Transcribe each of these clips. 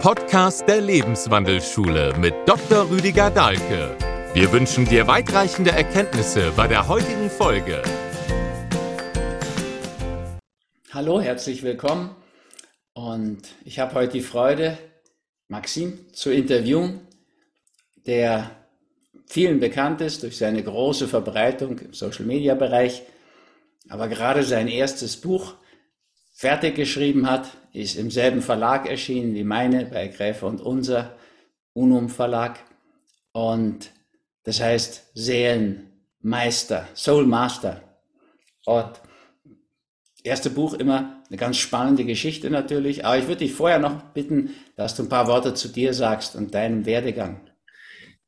Podcast der Lebenswandelschule mit Dr. Rüdiger Dahlke. Wir wünschen dir weitreichende Erkenntnisse bei der heutigen Folge. Hallo, herzlich willkommen. Und ich habe heute die Freude, Maxim zu interviewen, der vielen bekannt ist durch seine große Verbreitung im Social-Media-Bereich, aber gerade sein erstes Buch fertig geschrieben hat, ist im selben Verlag erschienen wie meine, bei Gräfe und Unser, Unum Verlag. Und das heißt Seelenmeister, Soul Master. Und erste Buch immer eine ganz spannende Geschichte natürlich. Aber ich würde dich vorher noch bitten, dass du ein paar Worte zu dir sagst und deinem Werdegang.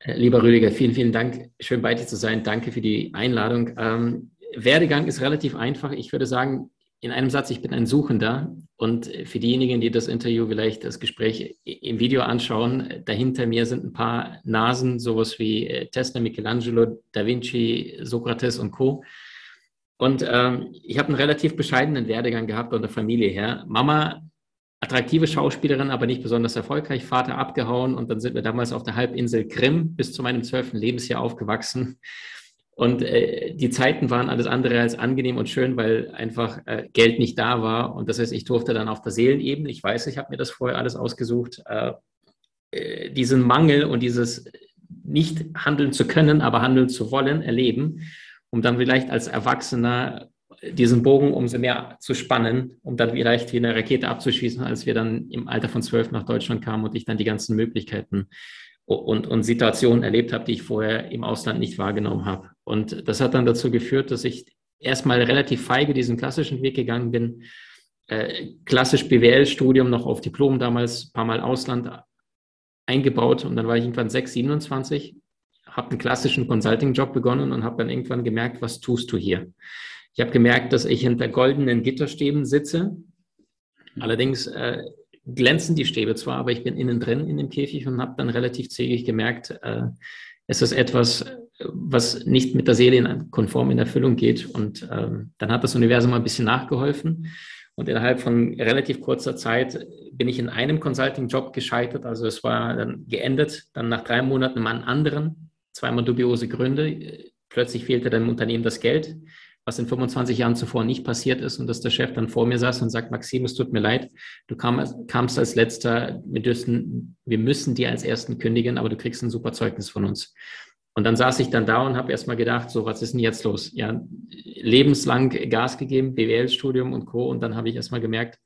Äh, lieber Rüdiger, vielen, vielen Dank. Schön bei dir zu sein. Danke für die Einladung. Ähm, Werdegang ist relativ einfach. Ich würde sagen, in einem Satz, ich bin ein Suchender. Und für diejenigen, die das Interview vielleicht, das Gespräch im Video anschauen, dahinter mir sind ein paar Nasen, sowas wie äh, Tesla, Michelangelo, Da Vinci, Sokrates und Co. Und ähm, ich habe einen relativ bescheidenen Werdegang gehabt von der Familie her. Mama, attraktive Schauspielerin, aber nicht besonders erfolgreich. Vater abgehauen und dann sind wir damals auf der Halbinsel Krim bis zu meinem zwölften Lebensjahr aufgewachsen. Und äh, die Zeiten waren alles andere als angenehm und schön, weil einfach äh, Geld nicht da war. Und das heißt, ich durfte dann auf der Seelenebene, ich weiß, ich habe mir das vorher alles ausgesucht, äh, äh diesen Mangel und dieses nicht handeln zu können, aber handeln zu wollen, erleben, um dann vielleicht als Erwachsener diesen Bogen umso mehr zu spannen, um dann vielleicht wie eine Rakete abzuschießen, als wir dann im Alter von zwölf nach Deutschland kamen und ich dann die ganzen Möglichkeiten und, und Situationen erlebt habe, die ich vorher im Ausland nicht wahrgenommen habe. Und das hat dann dazu geführt, dass ich erstmal relativ feige diesen klassischen Weg gegangen bin. Äh, klassisch BWL-Studium noch auf Diplom damals, ein paar Mal Ausland eingebaut und dann war ich irgendwann 6, 27, habe einen klassischen Consulting-Job begonnen und habe dann irgendwann gemerkt, was tust du hier? Ich habe gemerkt, dass ich hinter goldenen Gitterstäben sitze. Allerdings äh, glänzen die Stäbe zwar, aber ich bin innen drin in dem Käfig und habe dann relativ zägig gemerkt, äh, es ist etwas, was nicht mit der Seele in, konform in Erfüllung geht. Und ähm, dann hat das Universum ein bisschen nachgeholfen. Und innerhalb von relativ kurzer Zeit bin ich in einem Consulting-Job gescheitert. Also es war dann geendet, dann nach drei Monaten mal einen anderen, zweimal dubiose Gründe. Plötzlich fehlte dem Unternehmen das Geld was in 25 Jahren zuvor nicht passiert ist und dass der Chef dann vor mir saß und sagt, Maxim, es tut mir leid, du kam, kamst als letzter, wir, dürfen, wir müssen dir als ersten kündigen, aber du kriegst ein super Zeugnis von uns. Und dann saß ich dann da und habe erstmal gedacht, so, was ist denn jetzt los? Ja, lebenslang Gas gegeben, BWL-Studium und Co. Und dann habe ich erstmal gemerkt,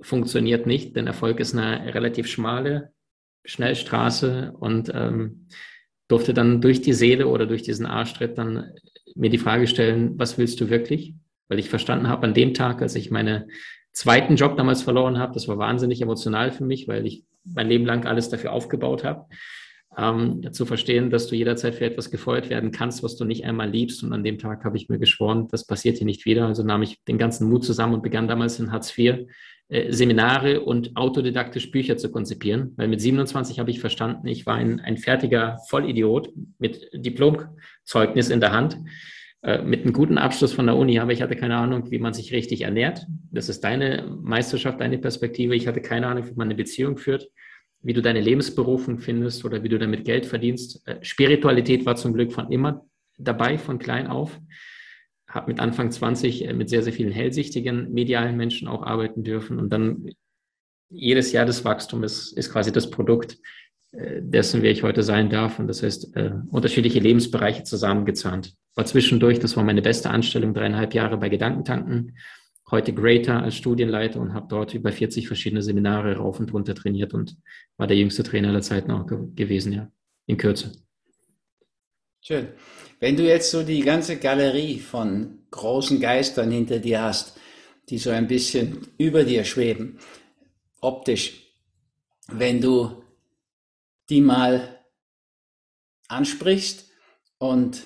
funktioniert nicht, denn Erfolg ist eine relativ schmale Schnellstraße und ähm, durfte dann durch die Seele oder durch diesen Arschtritt dann mir die Frage stellen, was willst du wirklich? Weil ich verstanden habe, an dem Tag, als ich meinen zweiten Job damals verloren habe, das war wahnsinnig emotional für mich, weil ich mein Leben lang alles dafür aufgebaut habe, ähm, zu verstehen, dass du jederzeit für etwas gefeuert werden kannst, was du nicht einmal liebst. Und an dem Tag habe ich mir geschworen, das passiert hier nicht wieder. Also nahm ich den ganzen Mut zusammen und begann damals in Hartz IV Seminare und autodidaktisch Bücher zu konzipieren, weil mit 27 habe ich verstanden, ich war ein, ein fertiger Vollidiot mit Diplomzeugnis in der Hand, äh, mit einem guten Abschluss von der Uni, aber ich hatte keine Ahnung, wie man sich richtig ernährt. Das ist deine Meisterschaft, deine Perspektive. Ich hatte keine Ahnung, wie man eine Beziehung führt, wie du deine Lebensberufung findest oder wie du damit Geld verdienst. Äh, Spiritualität war zum Glück von immer dabei, von klein auf habe mit Anfang 20 äh, mit sehr, sehr vielen hellsichtigen medialen Menschen auch arbeiten dürfen. Und dann jedes Jahr des Wachstums ist, ist quasi das Produkt äh, dessen, wer ich heute sein darf. Und das heißt, äh, unterschiedliche Lebensbereiche zusammengezahnt. War zwischendurch, das war meine beste Anstellung, dreieinhalb Jahre bei Gedankentanken. Heute Greater als Studienleiter und habe dort über 40 verschiedene Seminare rauf und runter trainiert und war der jüngste Trainer aller Zeiten auch ge gewesen, ja, in Kürze. Schön. Wenn du jetzt so die ganze Galerie von großen Geistern hinter dir hast, die so ein bisschen über dir schweben, optisch, wenn du die mal ansprichst und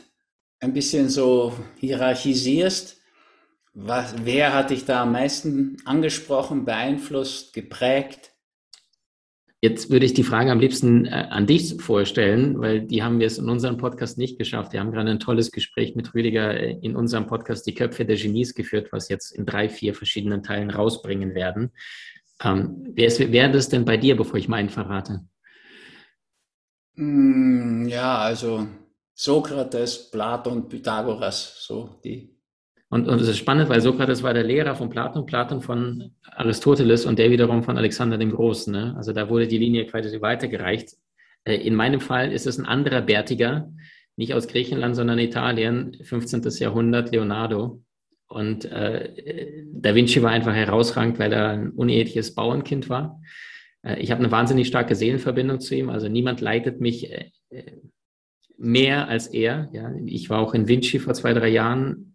ein bisschen so hierarchisierst, was, wer hat dich da am meisten angesprochen, beeinflusst, geprägt? Jetzt würde ich die Frage am liebsten äh, an dich vorstellen, weil die haben wir es in unserem Podcast nicht geschafft. Wir haben gerade ein tolles Gespräch mit Rüdiger äh, in unserem Podcast Die Köpfe der Genies geführt, was jetzt in drei, vier verschiedenen Teilen rausbringen werden. Ähm, wer, ist, wer das denn bei dir, bevor ich meinen verrate? Mm, ja, also Sokrates, Platon, Pythagoras, so die. Und, und es ist spannend, weil Sokrates war der Lehrer von Platon, Platon von Aristoteles und der wiederum von Alexander dem Großen. Ne? Also da wurde die Linie quasi weitergereicht. Äh, in meinem Fall ist es ein anderer Bärtiger, nicht aus Griechenland, sondern Italien, 15. Jahrhundert, Leonardo. Und äh, Da Vinci war einfach herausragend, weil er ein uneheliches Bauernkind war. Äh, ich habe eine wahnsinnig starke Seelenverbindung zu ihm. Also niemand leitet mich äh, mehr als er. Ja. Ich war auch in Vinci vor zwei, drei Jahren,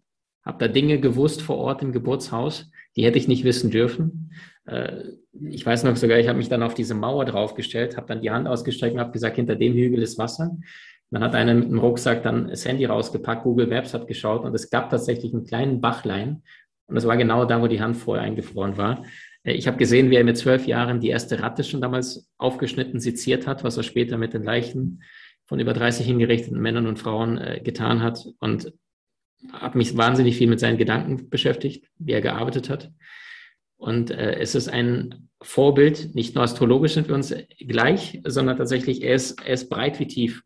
habe da Dinge gewusst vor Ort im Geburtshaus, die hätte ich nicht wissen dürfen. Äh, ich weiß noch sogar, ich habe mich dann auf diese Mauer draufgestellt, habe dann die Hand ausgestreckt und habe gesagt, hinter dem Hügel ist Wasser. Dann hat einer mit dem Rucksack dann das Handy rausgepackt, Google Maps hat geschaut und es gab tatsächlich einen kleinen Bachlein. Und das war genau da, wo die Hand vorher eingefroren war. Äh, ich habe gesehen, wie er mit zwölf Jahren die erste Ratte schon damals aufgeschnitten, seziert hat, was er später mit den Leichen von über 30 hingerichteten Männern und Frauen äh, getan hat. Und habe mich wahnsinnig viel mit seinen Gedanken beschäftigt, wie er gearbeitet hat. Und äh, es ist ein Vorbild, nicht nur astrologisch sind wir uns gleich, sondern tatsächlich, er ist, er ist breit wie tief.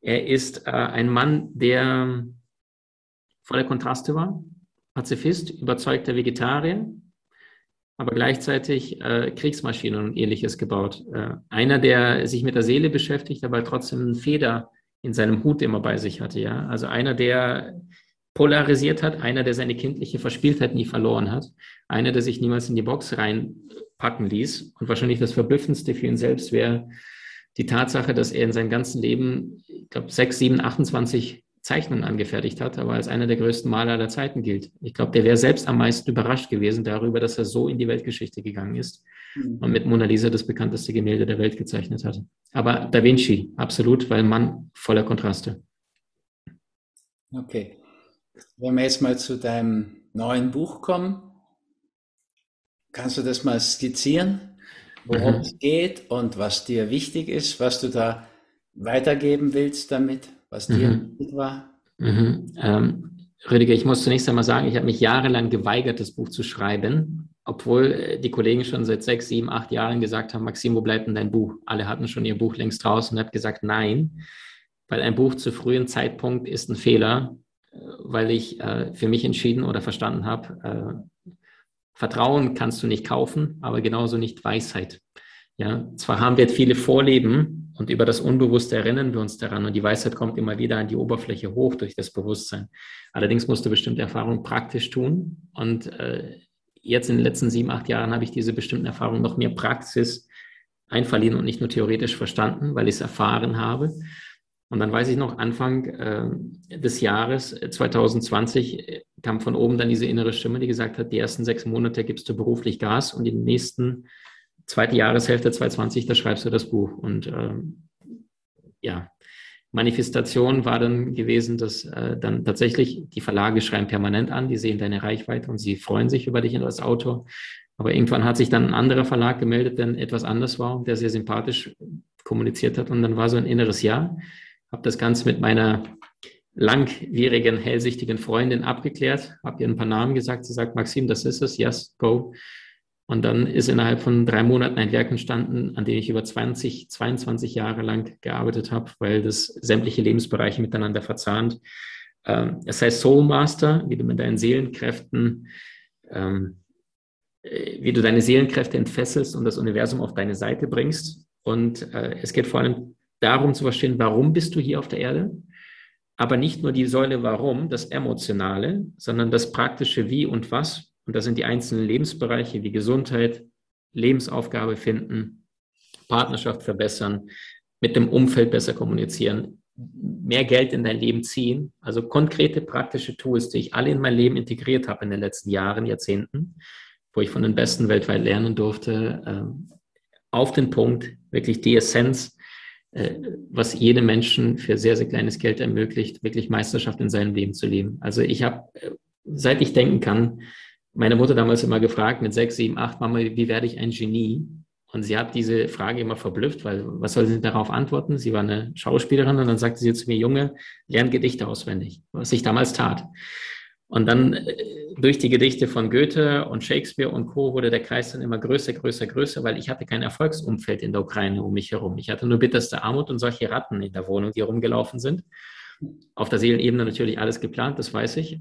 Er ist äh, ein Mann, der voller Kontraste war, Pazifist, überzeugter Vegetarier, aber gleichzeitig äh, Kriegsmaschinen und ähnliches gebaut. Äh, einer, der sich mit der Seele beschäftigt, aber trotzdem einen Feder in seinem Hut immer bei sich hatte. Ja? Also einer, der polarisiert hat, einer, der seine kindliche Verspieltheit nie verloren hat, einer, der sich niemals in die Box reinpacken ließ. Und wahrscheinlich das Verblüffendste für ihn selbst wäre die Tatsache, dass er in seinem ganzen Leben, ich glaube, 6, 7, 28 Zeichnungen angefertigt hat, aber als einer der größten Maler aller Zeiten gilt. Ich glaube, der wäre selbst am meisten überrascht gewesen darüber, dass er so in die Weltgeschichte gegangen ist mhm. und mit Mona Lisa das bekannteste Gemälde der Welt gezeichnet hat. Aber Da Vinci, absolut, weil Mann voller Kontraste. Okay. Wenn wir jetzt mal zu deinem neuen Buch kommen, kannst du das mal skizzieren, worum mhm. es geht und was dir wichtig ist, was du da weitergeben willst damit? was dir mhm. wichtig war? Mhm. Ähm, Rüdiger, ich muss zunächst einmal sagen, ich habe mich jahrelang geweigert, das Buch zu schreiben, obwohl äh, die Kollegen schon seit sechs, sieben, acht Jahren gesagt haben, Maxim, wo bleibt denn dein Buch? Alle hatten schon ihr Buch längst draußen und habe gesagt, nein, weil ein Buch zu frühen Zeitpunkt ist ein Fehler, weil ich äh, für mich entschieden oder verstanden habe, äh, Vertrauen kannst du nicht kaufen, aber genauso nicht Weisheit. Ja, zwar haben wir viele Vorleben und über das Unbewusste erinnern wir uns daran und die Weisheit kommt immer wieder an die Oberfläche hoch durch das Bewusstsein. Allerdings musst du bestimmte Erfahrungen praktisch tun und äh, jetzt in den letzten sieben, acht Jahren habe ich diese bestimmten Erfahrungen noch mehr Praxis einverliehen und nicht nur theoretisch verstanden, weil ich es erfahren habe. Und dann weiß ich noch, Anfang äh, des Jahres 2020 äh, kam von oben dann diese innere Stimme, die gesagt hat, die ersten sechs Monate gibst du beruflich Gas und die nächsten zweite Jahreshälfte 2020, da schreibst du das Buch. Und ähm, ja, Manifestation war dann gewesen, dass äh, dann tatsächlich die Verlage schreiben permanent an, die sehen deine Reichweite und sie freuen sich über dich als Autor. Aber irgendwann hat sich dann ein anderer Verlag gemeldet, der etwas anders war der sehr sympathisch kommuniziert hat. Und dann war so ein inneres Ja. Habe das Ganze mit meiner langwierigen, hellsichtigen Freundin abgeklärt, habe ihr ein paar Namen gesagt. Sie sagt, Maxim, das ist es, yes, go. Und dann ist innerhalb von drei Monaten ein Werk entstanden, an dem ich über 20, 22 Jahre lang gearbeitet habe, weil das sämtliche Lebensbereiche miteinander verzahnt. Ähm, es heißt Soul Master, wie du mit deinen Seelenkräften, ähm, äh, wie du deine Seelenkräfte entfesselst und das Universum auf deine Seite bringst. Und äh, es geht vor allem darum zu verstehen, warum bist du hier auf der Erde? Aber nicht nur die Säule Warum, das Emotionale, sondern das praktische Wie und Was und das sind die einzelnen Lebensbereiche wie Gesundheit, Lebensaufgabe finden, Partnerschaft verbessern, mit dem Umfeld besser kommunizieren, mehr Geld in dein Leben ziehen. Also konkrete praktische Tools, die ich alle in mein Leben integriert habe in den letzten Jahren, Jahrzehnten, wo ich von den Besten weltweit lernen durfte, ähm, auf den Punkt, wirklich die Essenz, was jedem Menschen für sehr, sehr kleines Geld ermöglicht, wirklich Meisterschaft in seinem Leben zu leben. Also ich habe, äh, seit ich denken kann, meine Mutter damals immer gefragt, mit sechs, sieben, acht, Mama, wie werde ich ein Genie? Und sie hat diese Frage immer verblüfft, weil was soll sie darauf antworten? Sie war eine Schauspielerin und dann sagte sie zu mir, Junge, lern Gedichte auswendig, was ich damals tat. Und dann äh, durch die Gedichte von Goethe und Shakespeare und Co. wurde der Kreis dann immer größer, größer, größer, weil ich hatte kein Erfolgsumfeld in der Ukraine um mich herum. Ich hatte nur bitterste Armut und solche Ratten in der Wohnung, die rumgelaufen sind. Auf der Seelenebene natürlich alles geplant, das weiß ich.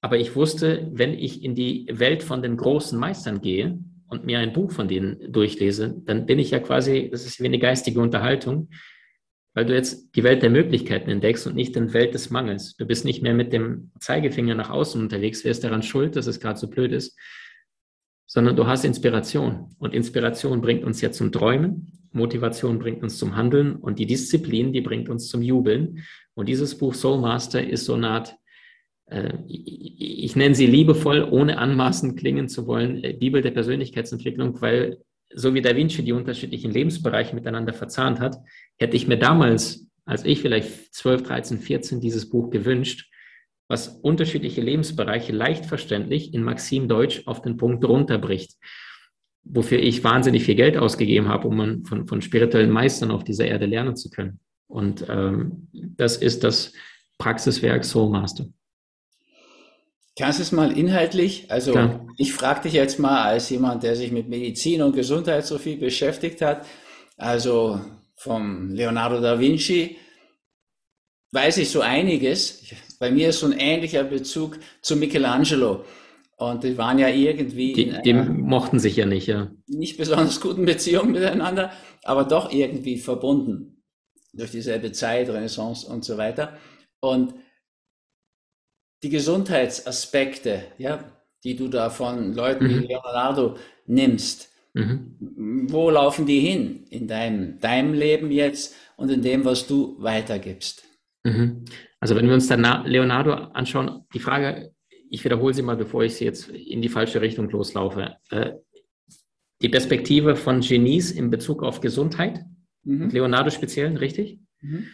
Aber ich wusste, wenn ich in die Welt von den großen Meistern gehe und mir ein Buch von denen durchlese, dann bin ich ja quasi, das ist wie eine geistige Unterhaltung, weil du jetzt die Welt der Möglichkeiten entdeckst und nicht die Welt des Mangels. Du bist nicht mehr mit dem Zeigefinger nach außen unterwegs, wer ist daran schuld, dass es gerade so blöd ist, sondern du hast Inspiration. Und Inspiration bringt uns ja zum Träumen, Motivation bringt uns zum Handeln und die Disziplin, die bringt uns zum Jubeln. Und dieses Buch Soul Master ist so eine Art, äh, ich, ich nenne sie liebevoll, ohne anmaßend klingen zu wollen, äh, Bibel der Persönlichkeitsentwicklung, weil so wie Da Vinci die unterschiedlichen Lebensbereiche miteinander verzahnt hat, hätte ich mir damals, als ich vielleicht 12, 13, 14 dieses Buch gewünscht, was unterschiedliche Lebensbereiche leicht verständlich in Maxim Deutsch auf den Punkt runterbricht, wofür ich wahnsinnig viel Geld ausgegeben habe, um von, von spirituellen Meistern auf dieser Erde lernen zu können. Und ähm, das ist das Praxiswerk Soul Master. Kannst du es mal inhaltlich? Also Klar. ich frage dich jetzt mal als jemand, der sich mit Medizin und Gesundheit so viel beschäftigt hat. Also vom Leonardo da Vinci weiß ich so einiges. Bei mir ist so ein ähnlicher Bezug zu Michelangelo. Und die waren ja irgendwie. Die, die mochten sich ja nicht, ja. Nicht besonders guten Beziehungen miteinander, aber doch irgendwie verbunden. Durch dieselbe Zeit, Renaissance und so weiter. Und die Gesundheitsaspekte, ja, die du da von Leuten mhm. wie Leonardo nimmst, mhm. wo laufen die hin in deinem, deinem Leben jetzt und in dem, was du weitergibst? Mhm. Also wenn wir uns dann Leonardo anschauen, die Frage, ich wiederhole sie mal, bevor ich sie jetzt in die falsche Richtung loslaufe. Äh, die Perspektive von Genies in Bezug auf Gesundheit, mhm. Leonardo speziell, richtig? Mhm.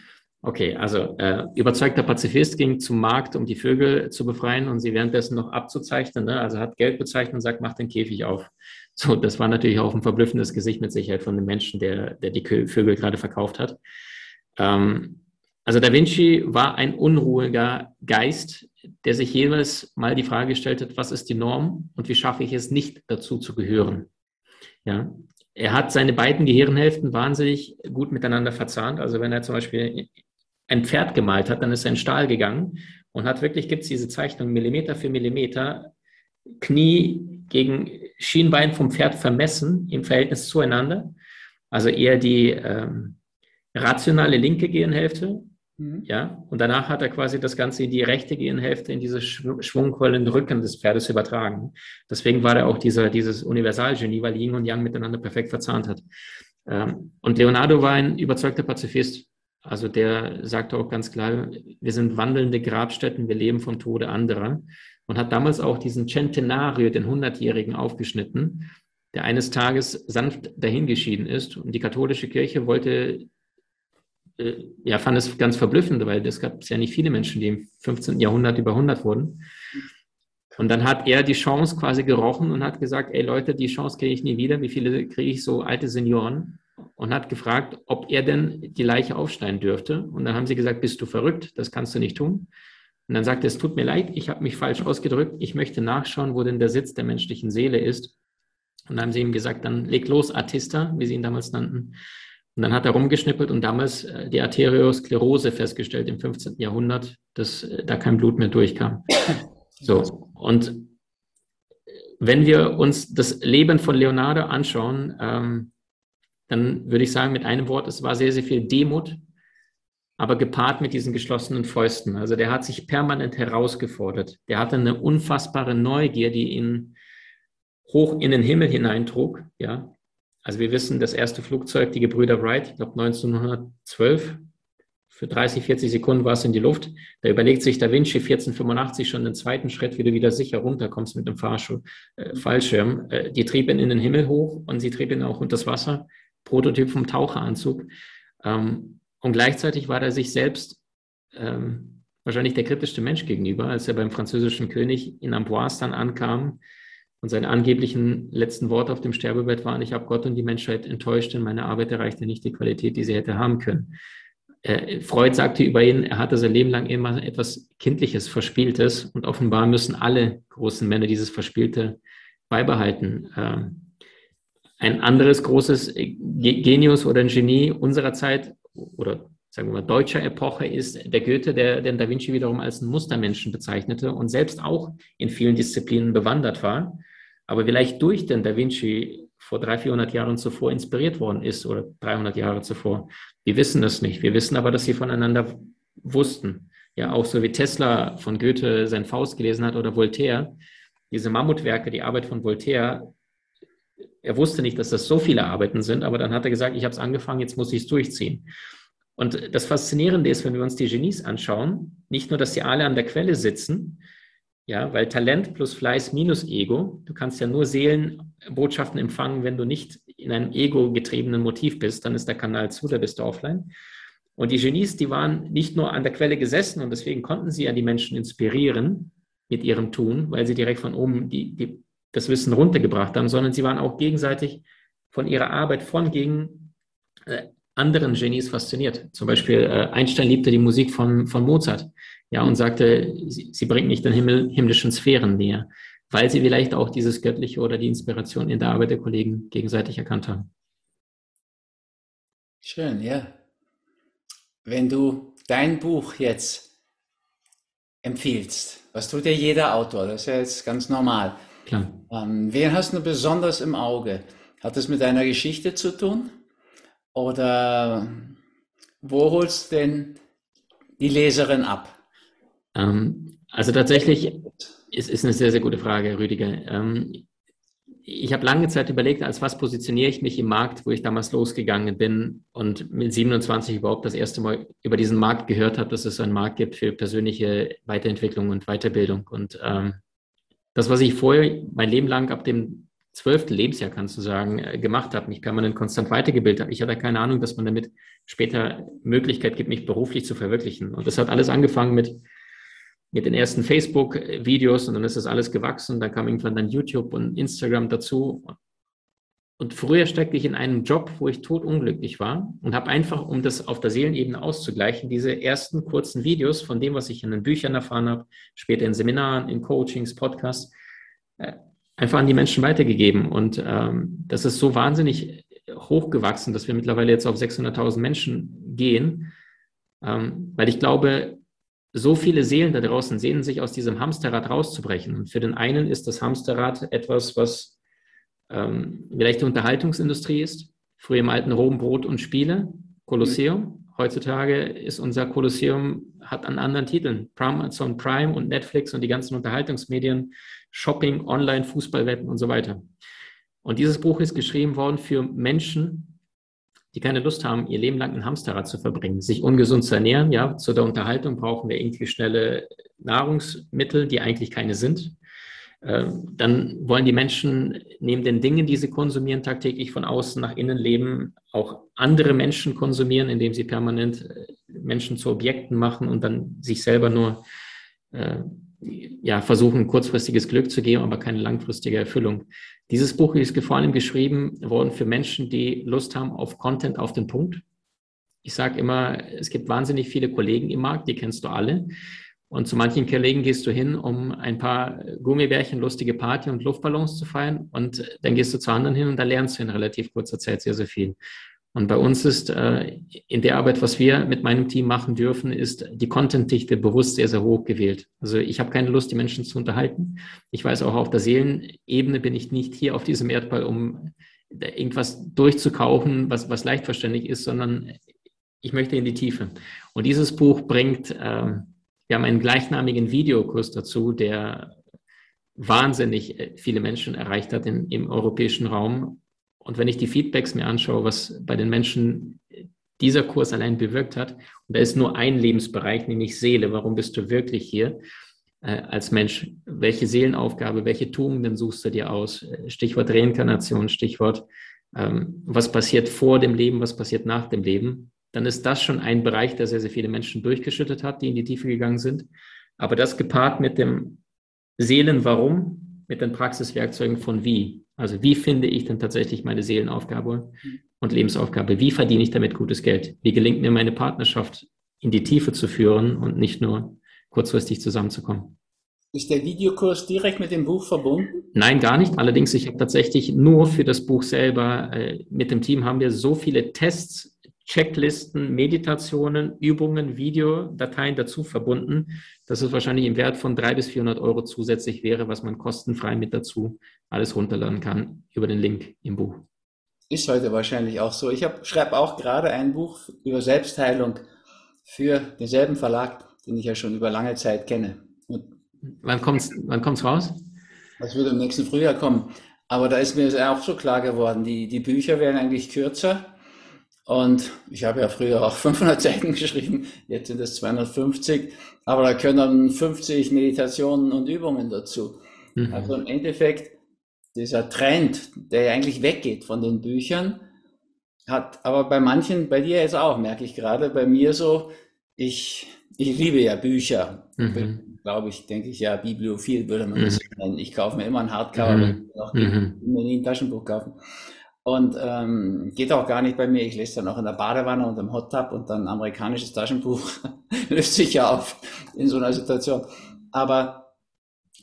Okay, also äh, überzeugter Pazifist ging zum Markt, um die Vögel zu befreien und sie währenddessen noch abzuzeichnen. Ne? Also hat Geld bezeichnet und sagt, mach den Käfig auf. So, das war natürlich auch ein verblüffendes Gesicht mit Sicherheit von dem Menschen, der, der die Vögel gerade verkauft hat. Ähm, also Da Vinci war ein unruhiger Geist, der sich jeweils mal die Frage gestellt hat, was ist die Norm und wie schaffe ich es nicht dazu zu gehören? Ja, er hat seine beiden Gehirnhälften wahnsinnig gut miteinander verzahnt. Also wenn er zum Beispiel ein Pferd gemalt hat, dann ist er in Stahl gegangen und hat wirklich, gibt es diese Zeichnung Millimeter für Millimeter, Knie gegen Schienbein vom Pferd vermessen im Verhältnis zueinander. Also eher die ähm, rationale linke Gehirnhälfte. Mhm. Ja, und danach hat er quasi das Ganze in die rechte Gehirnhälfte, in diese schwungvollen Rücken des Pferdes übertragen. Deswegen war er auch dieser, dieses Universalgenie, weil Yin und Yang miteinander perfekt verzahnt hat. Ähm, und Leonardo war ein überzeugter Pazifist. Also der sagte auch ganz klar, wir sind wandelnde Grabstätten, wir leben vom Tode anderer. Und hat damals auch diesen Centenario, den Hundertjährigen, aufgeschnitten, der eines Tages sanft dahingeschieden ist. Und die katholische Kirche wollte, äh, ja, fand es ganz verblüffend, weil es gab ja nicht viele Menschen, die im 15. Jahrhundert über 100 wurden. Und dann hat er die Chance quasi gerochen und hat gesagt, ey Leute, die Chance kriege ich nie wieder. Wie viele kriege ich so alte Senioren? Und hat gefragt, ob er denn die Leiche aufschneiden dürfte. Und dann haben sie gesagt, bist du verrückt, das kannst du nicht tun. Und dann sagte er, es tut mir leid, ich habe mich falsch ausgedrückt, ich möchte nachschauen, wo denn der Sitz der menschlichen Seele ist. Und dann haben sie ihm gesagt, dann leg los, Artista, wie sie ihn damals nannten. Und dann hat er rumgeschnippelt und damals äh, die Arteriosklerose festgestellt im 15. Jahrhundert, dass äh, da kein Blut mehr durchkam. So, und wenn wir uns das Leben von Leonardo anschauen, ähm, dann würde ich sagen, mit einem Wort, es war sehr, sehr viel Demut, aber gepaart mit diesen geschlossenen Fäusten. Also der hat sich permanent herausgefordert. Der hatte eine unfassbare Neugier, die ihn hoch in den Himmel hineintrug. Ja, also wir wissen, das erste Flugzeug, die Gebrüder Wright, ich glaube 1912, für 30, 40 Sekunden war es in die Luft. Da überlegt sich Da Vinci 1485 schon den zweiten Schritt, wie du wieder sicher runterkommst mit dem Fahrschul, äh, Fallschirm. Äh, die trieb ihn in den Himmel hoch und sie trieb ihn auch unter das Wasser. Prototyp vom Taucheranzug. Ähm, und gleichzeitig war er sich selbst ähm, wahrscheinlich der kritischste Mensch gegenüber, als er beim französischen König in Amboise dann ankam und seine angeblichen letzten Worte auf dem Sterbebett waren, ich habe Gott und die Menschheit enttäuscht, denn meine Arbeit erreichte nicht die Qualität, die sie hätte haben können. äh, Freud sagte über ihn, er hatte sein Leben lang immer etwas Kindliches, Verspieltes und offenbar müssen alle großen Männer dieses Verspielte beibehalten. Ein anderes großes Genius oder ein Genie unserer Zeit oder sagen wir mal deutscher Epoche ist der Goethe, der den Da Vinci wiederum als einen Mustermenschen bezeichnete und selbst auch in vielen Disziplinen bewandert war, aber vielleicht durch den Da Vinci vor 300, 400 Jahren zuvor inspiriert worden ist oder 300 Jahre zuvor. Wir wissen das nicht. Wir wissen aber, dass sie voneinander wussten. Ja, auch so wie Tesla von Goethe sein Faust gelesen hat oder Voltaire. Diese Mammutwerke, die Arbeit von Voltaire, er wusste nicht, dass das so viele Arbeiten sind, aber dann hat er gesagt, ich habe es angefangen, jetzt muss ich es durchziehen. Und das Faszinierende ist, wenn wir uns die Genies anschauen, nicht nur, dass sie alle an der Quelle sitzen, ja, weil Talent plus Fleiß minus Ego, du kannst ja nur Seelenbotschaften empfangen, wenn du nicht in einem ego-getriebenen Motiv bist, dann ist der Kanal zu, da bist du offline. Und die Genies, die waren nicht nur an der Quelle gesessen und deswegen konnten sie ja die Menschen inspirieren mit ihrem Tun, weil sie direkt von oben die, die, das Wissen runtergebracht haben, sondern sie waren auch gegenseitig von ihrer Arbeit von gegen äh, anderen Genies fasziniert. Zum Beispiel äh, Einstein liebte die Musik von, von Mozart, ja, und sagte, sie, sie bringt mich den Himmel, himmlischen Sphären näher, weil sie vielleicht auch dieses Göttliche oder die Inspiration in der Arbeit der Kollegen gegenseitig erkannt haben. Schön, ja. Wenn du dein Buch jetzt empfiehlst, was tut dir jeder Autor? Das ist ja jetzt ganz normal. Klar. Ähm, wen hast du besonders im Auge? Hat das mit deiner Geschichte zu tun? Oder wo holst du denn die Leserin ab? Ähm, also tatsächlich ist, ist eine sehr, sehr gute Frage, Rüdiger. Ähm, ich habe lange Zeit überlegt, als was positioniere ich mich im Markt, wo ich damals losgegangen bin und mit 27 überhaupt das erste Mal über diesen Markt gehört habe, dass es so einen Markt gibt für persönliche Weiterentwicklung und Weiterbildung. Und ähm, das, was ich vorher mein Leben lang ab dem zwölften Lebensjahr, kannst du sagen, äh, gemacht habe, mich permanent konstant weitergebildet habe. Ich hatte keine Ahnung, dass man damit später Möglichkeit gibt, mich beruflich zu verwirklichen. Und das hat alles angefangen mit, mit den ersten Facebook-Videos und dann ist das alles gewachsen. Dann kam irgendwann dann YouTube und Instagram dazu. Und früher steckte ich in einem Job, wo ich totunglücklich war und habe einfach, um das auf der Seelenebene auszugleichen, diese ersten kurzen Videos von dem, was ich in den Büchern erfahren habe, später in Seminaren, in Coachings, Podcasts, äh, einfach an die Menschen weitergegeben. Und ähm, das ist so wahnsinnig hochgewachsen, dass wir mittlerweile jetzt auf 600.000 Menschen gehen, ähm, weil ich glaube, so viele Seelen da draußen sehnen sich aus diesem Hamsterrad rauszubrechen. Und für den einen ist das Hamsterrad etwas, was ähm, vielleicht die Unterhaltungsindustrie ist. Früher im alten Rom Brot und Spiele, Kolosseum. Heutzutage ist unser Kolosseum, hat einen anderen Titeln. Amazon Prime und Netflix und die ganzen Unterhaltungsmedien Shopping, Online, Fußballwetten und so weiter. Und dieses Buch ist geschrieben worden für Menschen, die keine Lust haben, ihr Leben lang in Hamsterrad zu verbringen, sich ungesund zu ernähren. Ja, zu der Unterhaltung brauchen wir irgendwie schnelle Nahrungsmittel, die eigentlich keine sind. Ähm, dann wollen die Menschen neben den Dingen, die sie konsumieren, tagtäglich von außen nach innen leben, auch andere Menschen konsumieren, indem sie permanent äh, Menschen zu Objekten machen und dann sich selber nur äh, ja, versuchen, kurzfristiges Glück zu geben, aber keine langfristige Erfüllung. Dieses Buch ist vor allem geschrieben worden für Menschen, die Lust haben auf Content auf den Punkt. Ich sage immer, es gibt wahnsinnig viele Kollegen im Markt, die kennst du alle. Und zu manchen Kollegen gehst du hin, um ein paar Gummibärchen, lustige Party und Luftballons zu feiern. Und dann gehst du zu anderen hin und da lernst du in relativ kurzer Zeit sehr, sehr viel. Und bei uns ist äh, in der Arbeit, was wir mit meinem Team machen dürfen, ist die Contentdichte bewusst sehr, sehr hoch gewählt. Also ich habe keine Lust, die Menschen zu unterhalten. Ich weiß auch, auf der Seelenebene bin ich nicht hier auf diesem Erdball, um irgendwas durchzukaufen, was, was leicht verständlich ist, sondern ich möchte in die Tiefe. Und dieses Buch bringt, äh, wir haben einen gleichnamigen Videokurs dazu, der wahnsinnig äh, viele Menschen erreicht hat in, im europäischen Raum und wenn ich die Feedbacks mir anschaue, was bei den Menschen dieser Kurs allein bewirkt hat, und da ist nur ein Lebensbereich, nämlich Seele. Warum bist du wirklich hier äh, als Mensch? Welche Seelenaufgabe, welche Tugenden suchst du dir aus? Stichwort Reinkarnation, Stichwort, ähm, was passiert vor dem Leben, was passiert nach dem Leben? Dann ist das schon ein Bereich, der sehr, sehr viele Menschen durchgeschüttet hat, die in die Tiefe gegangen sind. Aber das gepaart mit dem Seelen-Warum, mit den Praxiswerkzeugen von wie. Also wie finde ich denn tatsächlich meine Seelenaufgabe und Lebensaufgabe? Wie verdiene ich damit gutes Geld? Wie gelingt mir meine Partnerschaft in die Tiefe zu führen und nicht nur kurzfristig zusammenzukommen? Ist der Videokurs direkt mit dem Buch verbunden? Nein, gar nicht. Allerdings, ich habe tatsächlich nur für das Buch selber, äh, mit dem Team haben wir so viele Tests, Checklisten, Meditationen, Übungen, Videodateien dazu verbunden, dass es wahrscheinlich im Wert von 300 bis 400 Euro zusätzlich wäre, was man kostenfrei mit dazu alles runterladen kann über den Link im Buch. Ist heute wahrscheinlich auch so. Ich schreibe auch gerade ein Buch über Selbstheilung für denselben Verlag, den ich ja schon über lange Zeit kenne. Und Wann kommt es wann kommt's raus? Das wird im nächsten Frühjahr kommen. Aber da ist mir auch so klar geworden, die, die Bücher werden eigentlich kürzer. Und ich habe ja früher auch 500 Seiten geschrieben, jetzt sind es 250. Aber da können dann 50 Meditationen und Übungen dazu. Mhm. Also im Endeffekt, dieser Trend, der ja eigentlich weggeht von den Büchern, hat aber bei manchen, bei dir jetzt auch, merke ich gerade, bei mir so, ich, ich liebe ja Bücher. Mhm glaube ich, denke ich, ja, bibliophil würde man das mhm. nennen. Ich kaufe mir immer ein Hardcover, mhm. auch mhm. mir nie ein Taschenbuch kaufen. Und ähm, geht auch gar nicht bei mir. Ich lese dann auch in der Badewanne und im Hot Tub und dann amerikanisches Taschenbuch löst sich ja auf in so einer Situation. Aber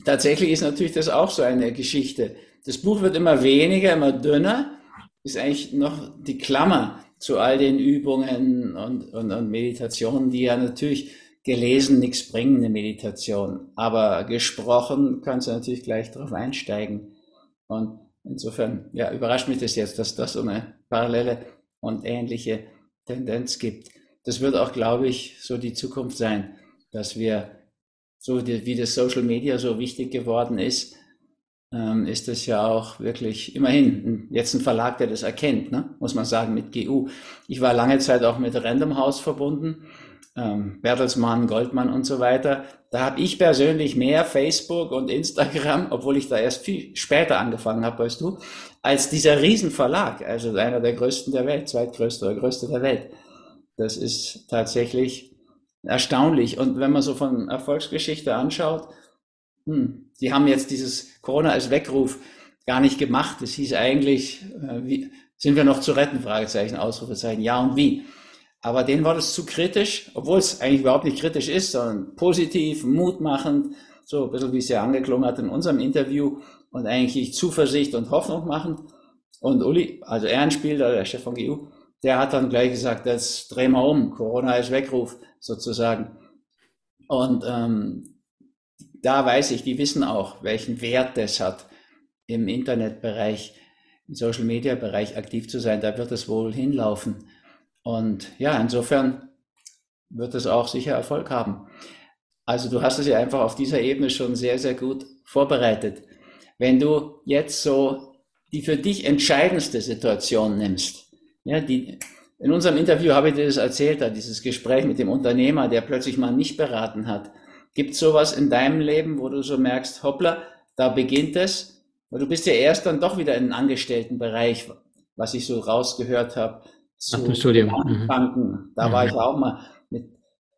tatsächlich ist natürlich das auch so eine Geschichte. Das Buch wird immer weniger, immer dünner. Ist eigentlich noch die Klammer zu all den Übungen und, und, und Meditationen, die ja natürlich gelesen nichts bringen, eine Meditation. Aber gesprochen kannst du natürlich gleich darauf einsteigen. Und insofern, ja, überrascht mich das jetzt, dass das so eine parallele und ähnliche Tendenz gibt. Das wird auch, glaube ich, so die Zukunft sein, dass wir, so die, wie das Social Media so wichtig geworden ist, ähm, ist es ja auch wirklich immerhin jetzt ein Verlag, der das erkennt, ne? muss man sagen, mit GU. Ich war lange Zeit auch mit Random House verbunden ähm, Bertelsmann, Goldmann und so weiter. Da habe ich persönlich mehr Facebook und Instagram, obwohl ich da erst viel später angefangen habe, weißt du, als dieser Riesenverlag, also einer der größten der Welt, zweitgrößte oder größte der Welt. Das ist tatsächlich erstaunlich. Und wenn man so von Erfolgsgeschichte anschaut, hm, die haben jetzt dieses Corona als Weckruf gar nicht gemacht. Es hieß eigentlich, äh, wie, sind wir noch zu retten? Fragezeichen, Ausrufezeichen, ja und wie. Aber denen war das zu kritisch, obwohl es eigentlich überhaupt nicht kritisch ist, sondern positiv, mutmachend, so ein bisschen wie es ja angeklungen hat in unserem Interview und eigentlich Zuversicht und Hoffnung machend. Und Uli, also Ehrenspieler, der Chef von GU, der hat dann gleich gesagt, das drehen wir um, Corona ist Weckruf sozusagen. Und ähm, da weiß ich, die wissen auch, welchen Wert das hat, im Internetbereich, im Social-Media-Bereich aktiv zu sein. Da wird es wohl hinlaufen. Und ja, insofern wird es auch sicher Erfolg haben. Also du hast es ja einfach auf dieser Ebene schon sehr, sehr gut vorbereitet. Wenn du jetzt so die für dich entscheidendste Situation nimmst, ja, die, in unserem Interview habe ich dir das erzählt, da dieses Gespräch mit dem Unternehmer, der plötzlich mal nicht beraten hat. Gibt es sowas in deinem Leben, wo du so merkst, hoppla, da beginnt es? Weil du bist ja erst dann doch wieder in den Angestelltenbereich, was ich so rausgehört habe zu Studium. Mhm. Banken. Da mhm. war ich auch mal mit,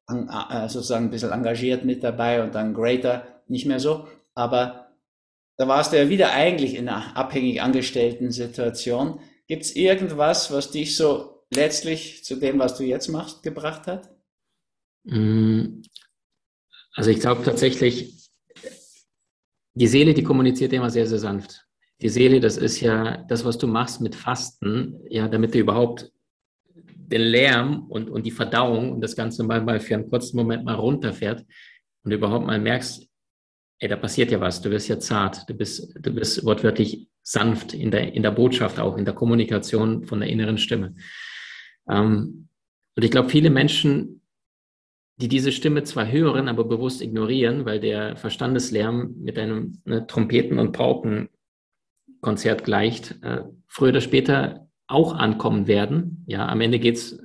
äh, sozusagen ein bisschen engagiert mit dabei und dann Greater nicht mehr so. Aber da warst du ja wieder eigentlich in einer abhängig angestellten Situation. Gibt es irgendwas, was dich so letztlich zu dem, was du jetzt machst, gebracht hat? Mm, also ich glaube tatsächlich, die Seele, die kommuniziert immer sehr, sehr sanft. Die Seele, das ist ja das, was du machst mit Fasten, ja, damit du überhaupt den Lärm und, und die Verdauung und das Ganze mal, mal für einen kurzen Moment mal runterfährt und überhaupt mal merkst, ey, da passiert ja was, du wirst ja zart, du bist, du bist wortwörtlich sanft in der, in der Botschaft auch, in der Kommunikation von der inneren Stimme. Ähm, und ich glaube, viele Menschen, die diese Stimme zwar hören, aber bewusst ignorieren, weil der Verstandeslärm mit einem ne, Trompeten- und Paukenkonzert gleicht, äh, früher oder später auch ankommen werden. Ja, am Ende geht es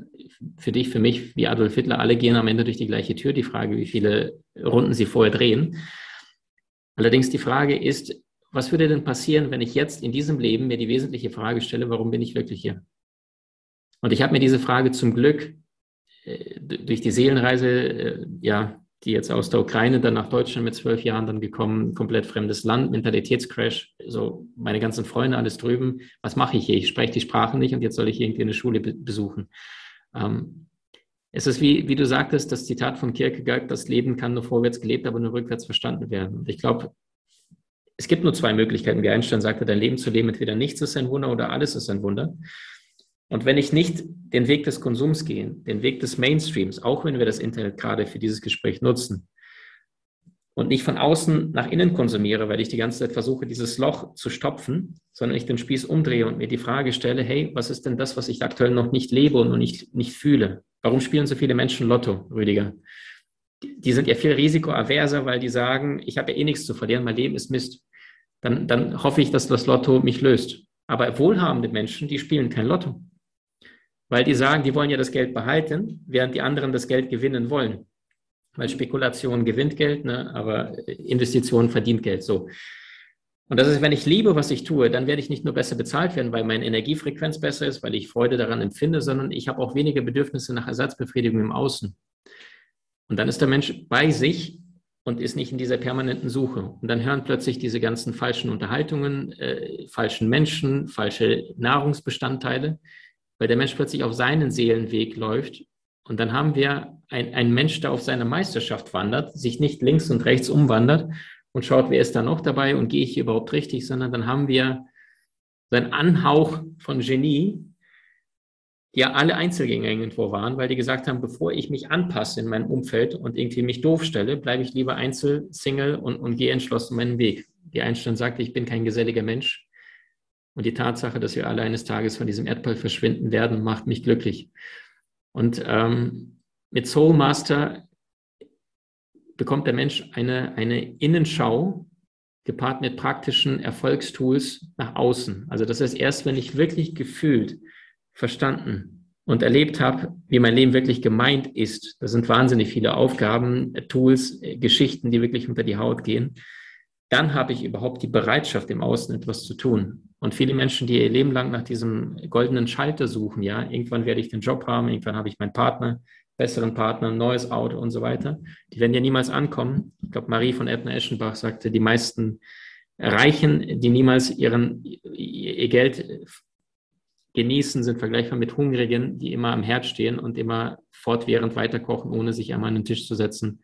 für dich, für mich, wie Adolf Hitler, alle gehen am Ende durch die gleiche Tür. Die Frage, wie viele Runden sie vorher drehen. Allerdings die Frage ist, was würde denn passieren, wenn ich jetzt in diesem Leben mir die wesentliche Frage stelle, warum bin ich wirklich hier? Und ich habe mir diese Frage zum Glück äh, durch die Seelenreise äh, ja die jetzt aus der Ukraine dann nach Deutschland mit zwölf Jahren dann gekommen, komplett fremdes Land, Mentalitätscrash, so meine ganzen Freunde, alles drüben. Was mache ich hier? Ich spreche die Sprache nicht und jetzt soll ich irgendwie eine Schule be besuchen. Ähm, es ist wie, wie du sagtest, das Zitat von Kierkegaard, das Leben kann nur vorwärts gelebt, aber nur rückwärts verstanden werden. Und ich glaube, es gibt nur zwei Möglichkeiten, wie Einstein sagte, dein Leben zu leben. Entweder nichts ist ein Wunder oder alles ist ein Wunder. Und wenn ich nicht den Weg des Konsums gehe, den Weg des Mainstreams, auch wenn wir das Internet gerade für dieses Gespräch nutzen, und nicht von außen nach innen konsumiere, weil ich die ganze Zeit versuche, dieses Loch zu stopfen, sondern ich den Spieß umdrehe und mir die Frage stelle, hey, was ist denn das, was ich aktuell noch nicht lebe und noch nicht, nicht fühle? Warum spielen so viele Menschen Lotto, Rüdiger? Die sind ja viel risikoaverser, weil die sagen, ich habe ja eh nichts zu verlieren, mein Leben ist Mist. Dann, dann hoffe ich, dass das Lotto mich löst. Aber wohlhabende Menschen, die spielen kein Lotto weil die sagen, die wollen ja das Geld behalten, während die anderen das Geld gewinnen wollen. Weil Spekulation gewinnt Geld, ne? aber Investition verdient Geld. So. Und das ist, wenn ich liebe, was ich tue, dann werde ich nicht nur besser bezahlt werden, weil meine Energiefrequenz besser ist, weil ich Freude daran empfinde, sondern ich habe auch weniger Bedürfnisse nach Ersatzbefriedigung im Außen. Und dann ist der Mensch bei sich und ist nicht in dieser permanenten Suche. Und dann hören plötzlich diese ganzen falschen Unterhaltungen, äh, falschen Menschen, falsche Nahrungsbestandteile, weil der Mensch plötzlich auf seinen Seelenweg läuft. Und dann haben wir einen Mensch, der auf seine Meisterschaft wandert, sich nicht links und rechts umwandert und schaut, wer ist da noch dabei und gehe ich hier überhaupt richtig, sondern dann haben wir so einen Anhauch von Genie, die ja alle Einzelgänger irgendwo waren, weil die gesagt haben, bevor ich mich anpasse in meinem Umfeld und irgendwie mich doof stelle, bleibe ich lieber Einzel, Single und, und gehe entschlossen meinen Weg. Die Einstein sagte, ich bin kein geselliger Mensch, und die Tatsache, dass wir alle eines Tages von diesem Erdball verschwinden werden, macht mich glücklich. Und ähm, mit Soul Master bekommt der Mensch eine, eine Innenschau gepaart mit praktischen Erfolgstools nach außen. Also das heißt, erst wenn ich wirklich gefühlt, verstanden und erlebt habe, wie mein Leben wirklich gemeint ist, das sind wahnsinnig viele Aufgaben, Tools, Geschichten, die wirklich unter die Haut gehen, dann habe ich überhaupt die Bereitschaft, im Außen etwas zu tun. Und viele Menschen, die ihr Leben lang nach diesem goldenen Schalter suchen, ja, irgendwann werde ich den Job haben, irgendwann habe ich meinen Partner, besseren Partner, neues Auto und so weiter, die werden ja niemals ankommen. Ich glaube, Marie von Ebner-Eschenbach sagte, die meisten Reichen, die niemals ihren, ihr Geld genießen, sind vergleichbar mit Hungrigen, die immer am Herd stehen und immer fortwährend weiterkochen, ohne sich einmal an den Tisch zu setzen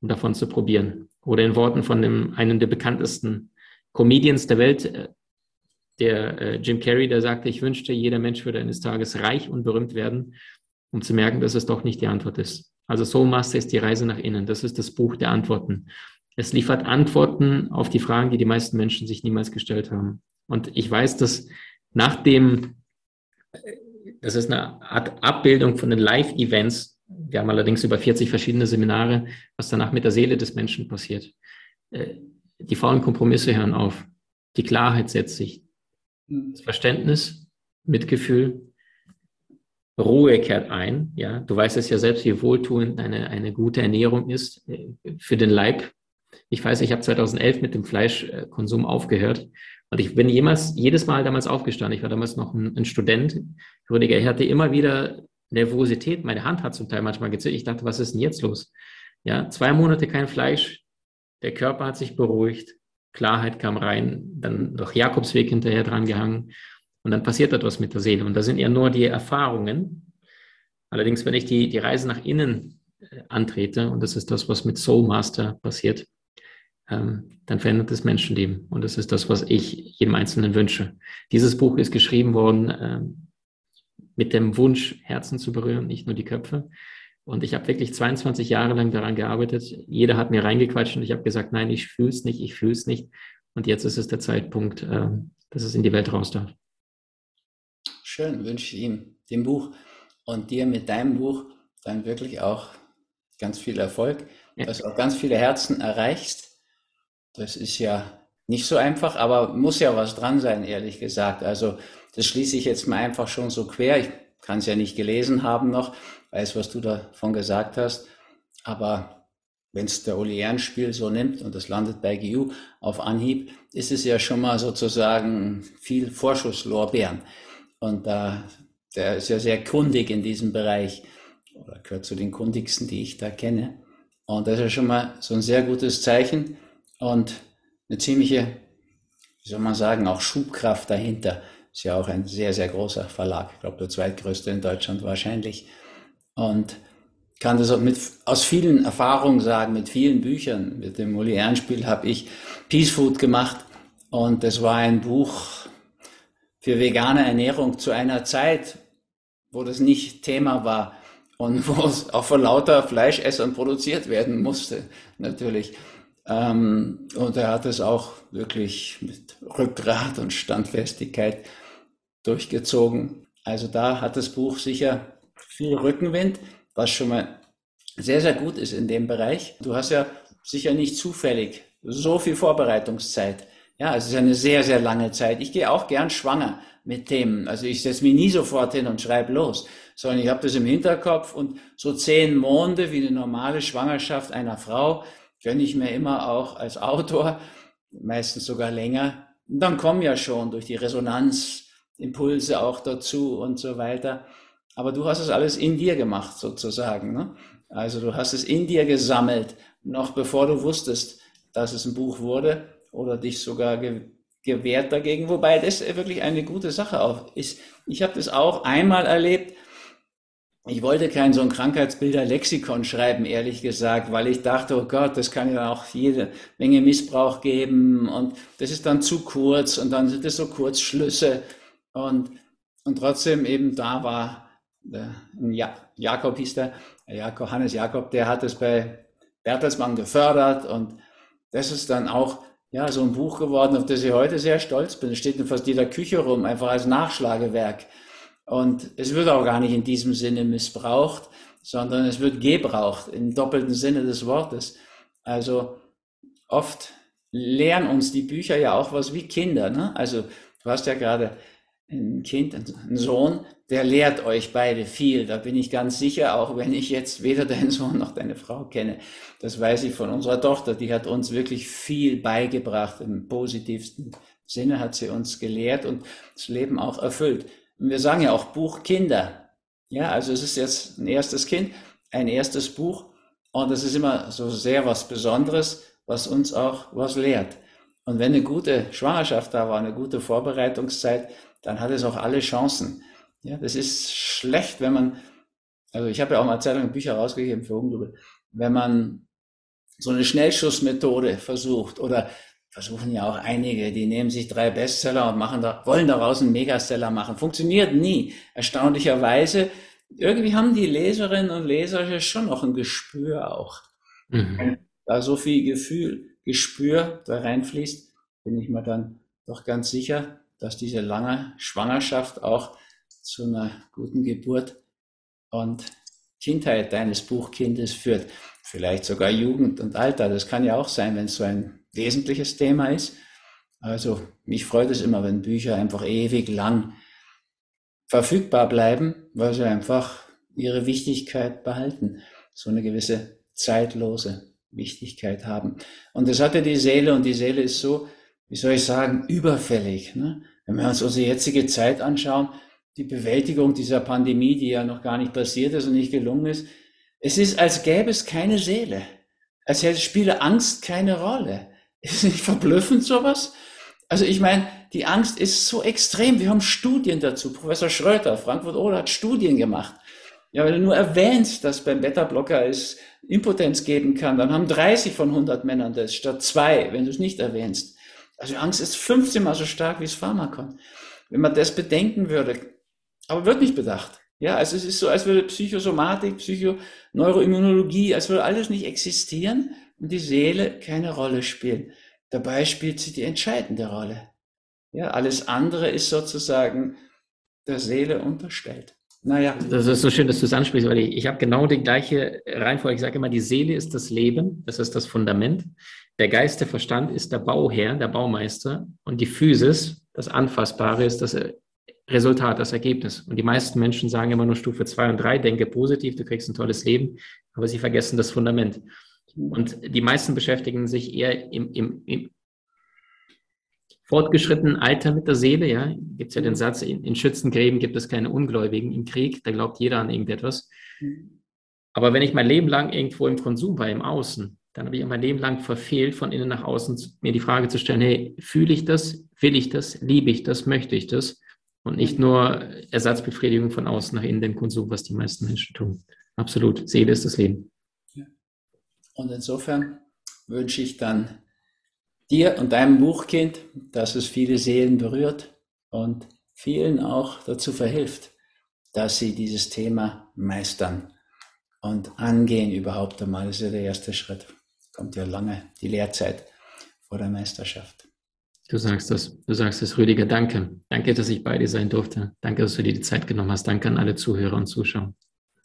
um davon zu probieren. Oder in Worten von dem, einem der bekanntesten Comedians der Welt, äh, der äh, Jim Carrey, der sagte, ich wünschte, jeder Mensch würde eines Tages reich und berühmt werden, um zu merken, dass es doch nicht die Antwort ist. Also Soul Master ist die Reise nach innen. Das ist das Buch der Antworten. Es liefert Antworten auf die Fragen, die die meisten Menschen sich niemals gestellt haben. Und ich weiß, dass nach dem, äh, das ist eine Art Abbildung von den Live-Events, wir haben allerdings über 40 verschiedene Seminare, was danach mit der Seele des Menschen passiert. Äh, die faulen Kompromisse hören auf. Die Klarheit setzt sich. Das Verständnis, Mitgefühl, Ruhe kehrt ein. Ja, du weißt es ja selbst, wie wohltuend eine, eine gute Ernährung ist äh, für den Leib. Ich weiß, ich habe 2011 mit dem Fleischkonsum aufgehört und ich bin jemals, jedes Mal damals aufgestanden. Ich war damals noch ein, ein Student. Ich hatte immer wieder Nervosität. Meine Hand hat zum Teil manchmal gezittert. Ich dachte, was ist denn jetzt los? Ja, zwei Monate kein Fleisch. Der Körper hat sich beruhigt. Klarheit kam rein. Dann noch Jakobsweg hinterher dran gehangen. Und dann passiert etwas mit der Seele. Und da sind ja nur die Erfahrungen. Allerdings, wenn ich die, die Reise nach innen äh, antrete, und das ist das, was mit Soul Master passiert, ähm, dann verändert das Menschenleben. Und das ist das, was ich jedem Einzelnen wünsche. Dieses Buch ist geschrieben worden ähm, mit dem Wunsch, Herzen zu berühren, nicht nur die Köpfe. Und ich habe wirklich 22 Jahre lang daran gearbeitet. Jeder hat mir reingequatscht und ich habe gesagt, nein, ich fühle es nicht, ich fühle es nicht. Und jetzt ist es der Zeitpunkt, äh, dass es in die Welt raus darf. Schön, wünsche ich ihm, dem Buch und dir mit deinem Buch dann wirklich auch ganz viel Erfolg, ja. dass du auch ganz viele Herzen erreichst. Das ist ja nicht so einfach, aber muss ja was dran sein, ehrlich gesagt. Also das schließe ich jetzt mal einfach schon so quer. Ich kann es ja nicht gelesen haben noch, weiß, was du davon gesagt hast. Aber wenn es der Uli Ehrenspiel so nimmt und das landet bei GU auf Anhieb, ist es ja schon mal sozusagen viel Vorschusslorbeeren. Und da, der ist ja sehr kundig in diesem Bereich oder gehört zu den kundigsten, die ich da kenne. Und das ist schon mal so ein sehr gutes Zeichen und eine ziemliche, wie soll man sagen, auch Schubkraft dahinter. Ist ja auch ein sehr, sehr großer Verlag. Ich glaube, der zweitgrößte in Deutschland wahrscheinlich. Und kann das mit, aus vielen Erfahrungen sagen, mit vielen Büchern. Mit dem Uli Ehrenspiel habe ich Peace Food gemacht und das war ein Buch für vegane Ernährung zu einer Zeit, wo das nicht Thema war und wo es auch von lauter Fleischessern produziert werden musste, natürlich. Ähm, und er hat es auch wirklich mit Rückgrat und Standfestigkeit durchgezogen. Also da hat das Buch sicher viel Rückenwind, was schon mal sehr, sehr gut ist in dem Bereich. Du hast ja sicher nicht zufällig so viel Vorbereitungszeit. Ja, es ist eine sehr, sehr lange Zeit. Ich gehe auch gern schwanger mit Themen. Also ich setze mich nie sofort hin und schreibe los, sondern ich habe das im Hinterkopf und so zehn Monde wie eine normale Schwangerschaft einer Frau gönne ich mir immer auch als Autor, meistens sogar länger. Und dann kommen ja schon durch die Resonanz Impulse auch dazu und so weiter. Aber du hast es alles in dir gemacht sozusagen. Ne? Also du hast es in dir gesammelt, noch bevor du wusstest, dass es ein Buch wurde oder dich sogar gewehrt dagegen, wobei das wirklich eine gute Sache auch ist. Ich habe das auch einmal erlebt. Ich wollte kein so ein Krankheitsbilder-Lexikon schreiben, ehrlich gesagt, weil ich dachte, oh Gott, das kann ja auch jede Menge Missbrauch geben und das ist dann zu kurz und dann sind das so Kurzschlüsse und, und trotzdem eben da war der, ja, Jakob hieß der, Jakob, Hannes Jakob, der hat es bei Bertelsmann gefördert und das ist dann auch ja, so ein Buch geworden, auf das ich heute sehr stolz bin. Es steht in fast jeder Küche rum, einfach als Nachschlagewerk. Und es wird auch gar nicht in diesem Sinne missbraucht, sondern es wird gebraucht im doppelten Sinne des Wortes. Also oft lernen uns die Bücher ja auch was wie Kinder. Ne? Also du hast ja gerade ein Kind, ein Sohn, der lehrt euch beide viel. Da bin ich ganz sicher, auch wenn ich jetzt weder deinen Sohn noch deine Frau kenne. Das weiß ich von unserer Tochter. Die hat uns wirklich viel beigebracht. Im positivsten Sinne hat sie uns gelehrt und das Leben auch erfüllt. Und wir sagen ja auch Buch Kinder. Ja, also es ist jetzt ein erstes Kind, ein erstes Buch. Und es ist immer so sehr was Besonderes, was uns auch was lehrt. Und wenn eine gute Schwangerschaft da war, eine gute Vorbereitungszeit, dann hat es auch alle Chancen. Ja, das ist schlecht, wenn man, also ich habe ja auch mal Zeit lang Bücher rausgegeben für Unglaube, wenn man so eine Schnellschussmethode versucht oder versuchen ja auch einige, die nehmen sich drei Bestseller und machen da, wollen daraus einen Megaseller machen. Funktioniert nie. Erstaunlicherweise, irgendwie haben die Leserinnen und Leser schon noch ein Gespür auch. Mhm. Da so viel Gefühl, Gespür da reinfließt, bin ich mir dann doch ganz sicher, dass diese lange Schwangerschaft auch zu einer guten Geburt und Kindheit deines Buchkindes führt. Vielleicht sogar Jugend und Alter. Das kann ja auch sein, wenn es so ein wesentliches Thema ist. Also mich freut es immer, wenn Bücher einfach ewig lang verfügbar bleiben, weil sie einfach ihre Wichtigkeit behalten. So eine gewisse zeitlose Wichtigkeit haben. Und das hatte die Seele und die Seele ist so wie soll ich sagen, überfällig. Ne? Wenn wir uns unsere jetzige Zeit anschauen, die Bewältigung dieser Pandemie, die ja noch gar nicht passiert ist und nicht gelungen ist, es ist, als gäbe es keine Seele. Als hätte spiele Angst keine Rolle. Ist nicht verblüffend sowas? Also ich meine, die Angst ist so extrem. Wir haben Studien dazu. Professor Schröter, Frankfurt Oder hat Studien gemacht. Ja, wenn du nur erwähnst, dass beim Beta-Blocker es Impotenz geben kann, dann haben 30 von 100 Männern das statt zwei, wenn du es nicht erwähnst. Also Angst ist 15 mal so stark wie das Pharmakon. Wenn man das bedenken würde, aber wird nicht bedacht. Ja, also es ist so, als würde Psychosomatik, Psychoneuroimmunologie, als würde alles nicht existieren und die Seele keine Rolle spielen. Dabei spielt sie die entscheidende Rolle. Ja, alles andere ist sozusagen der Seele unterstellt. Naja. Das ist so schön, dass du es ansprichst, weil ich, ich habe genau die gleiche Reihenfolge. Ich sage immer, die Seele ist das Leben, das ist das Fundament. Der Geist, der Verstand ist der Bauherr, der Baumeister und die Physis, das Anfassbare, ist das Resultat, das Ergebnis. Und die meisten Menschen sagen immer nur Stufe 2 und 3, denke positiv, du kriegst ein tolles Leben, aber sie vergessen das Fundament. Und die meisten beschäftigen sich eher im, im, im fortgeschrittenen Alter mit der Seele. Ja, gibt es ja den Satz, in, in Schützengräben gibt es keine Ungläubigen, im Krieg, da glaubt jeder an irgendetwas. Aber wenn ich mein Leben lang irgendwo im Konsum war, im Außen, dann habe ich mein Leben lang verfehlt, von innen nach außen mir die Frage zu stellen, hey, fühle ich das, will ich das, liebe ich das, möchte ich das? Und nicht nur Ersatzbefriedigung von außen nach innen, den Konsum, was die meisten Menschen tun. Absolut. Seele ist das Leben. Und insofern wünsche ich dann dir und deinem Buchkind, dass es viele Seelen berührt und vielen auch dazu verhilft, dass sie dieses Thema meistern und angehen überhaupt einmal. Das ist ja der erste Schritt. Kommt ja lange die Lehrzeit vor der Meisterschaft. Du sagst das, du sagst es, Rüdiger. Danke. Danke, dass ich bei dir sein durfte. Danke, dass du dir die Zeit genommen hast. Danke an alle Zuhörer und Zuschauer.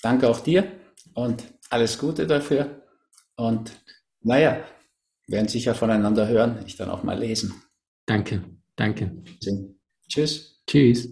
Danke auch dir und alles Gute dafür. Und naja, werden sicher voneinander hören, ich dann auch mal lesen. Danke, danke. Tschüss. Tschüss.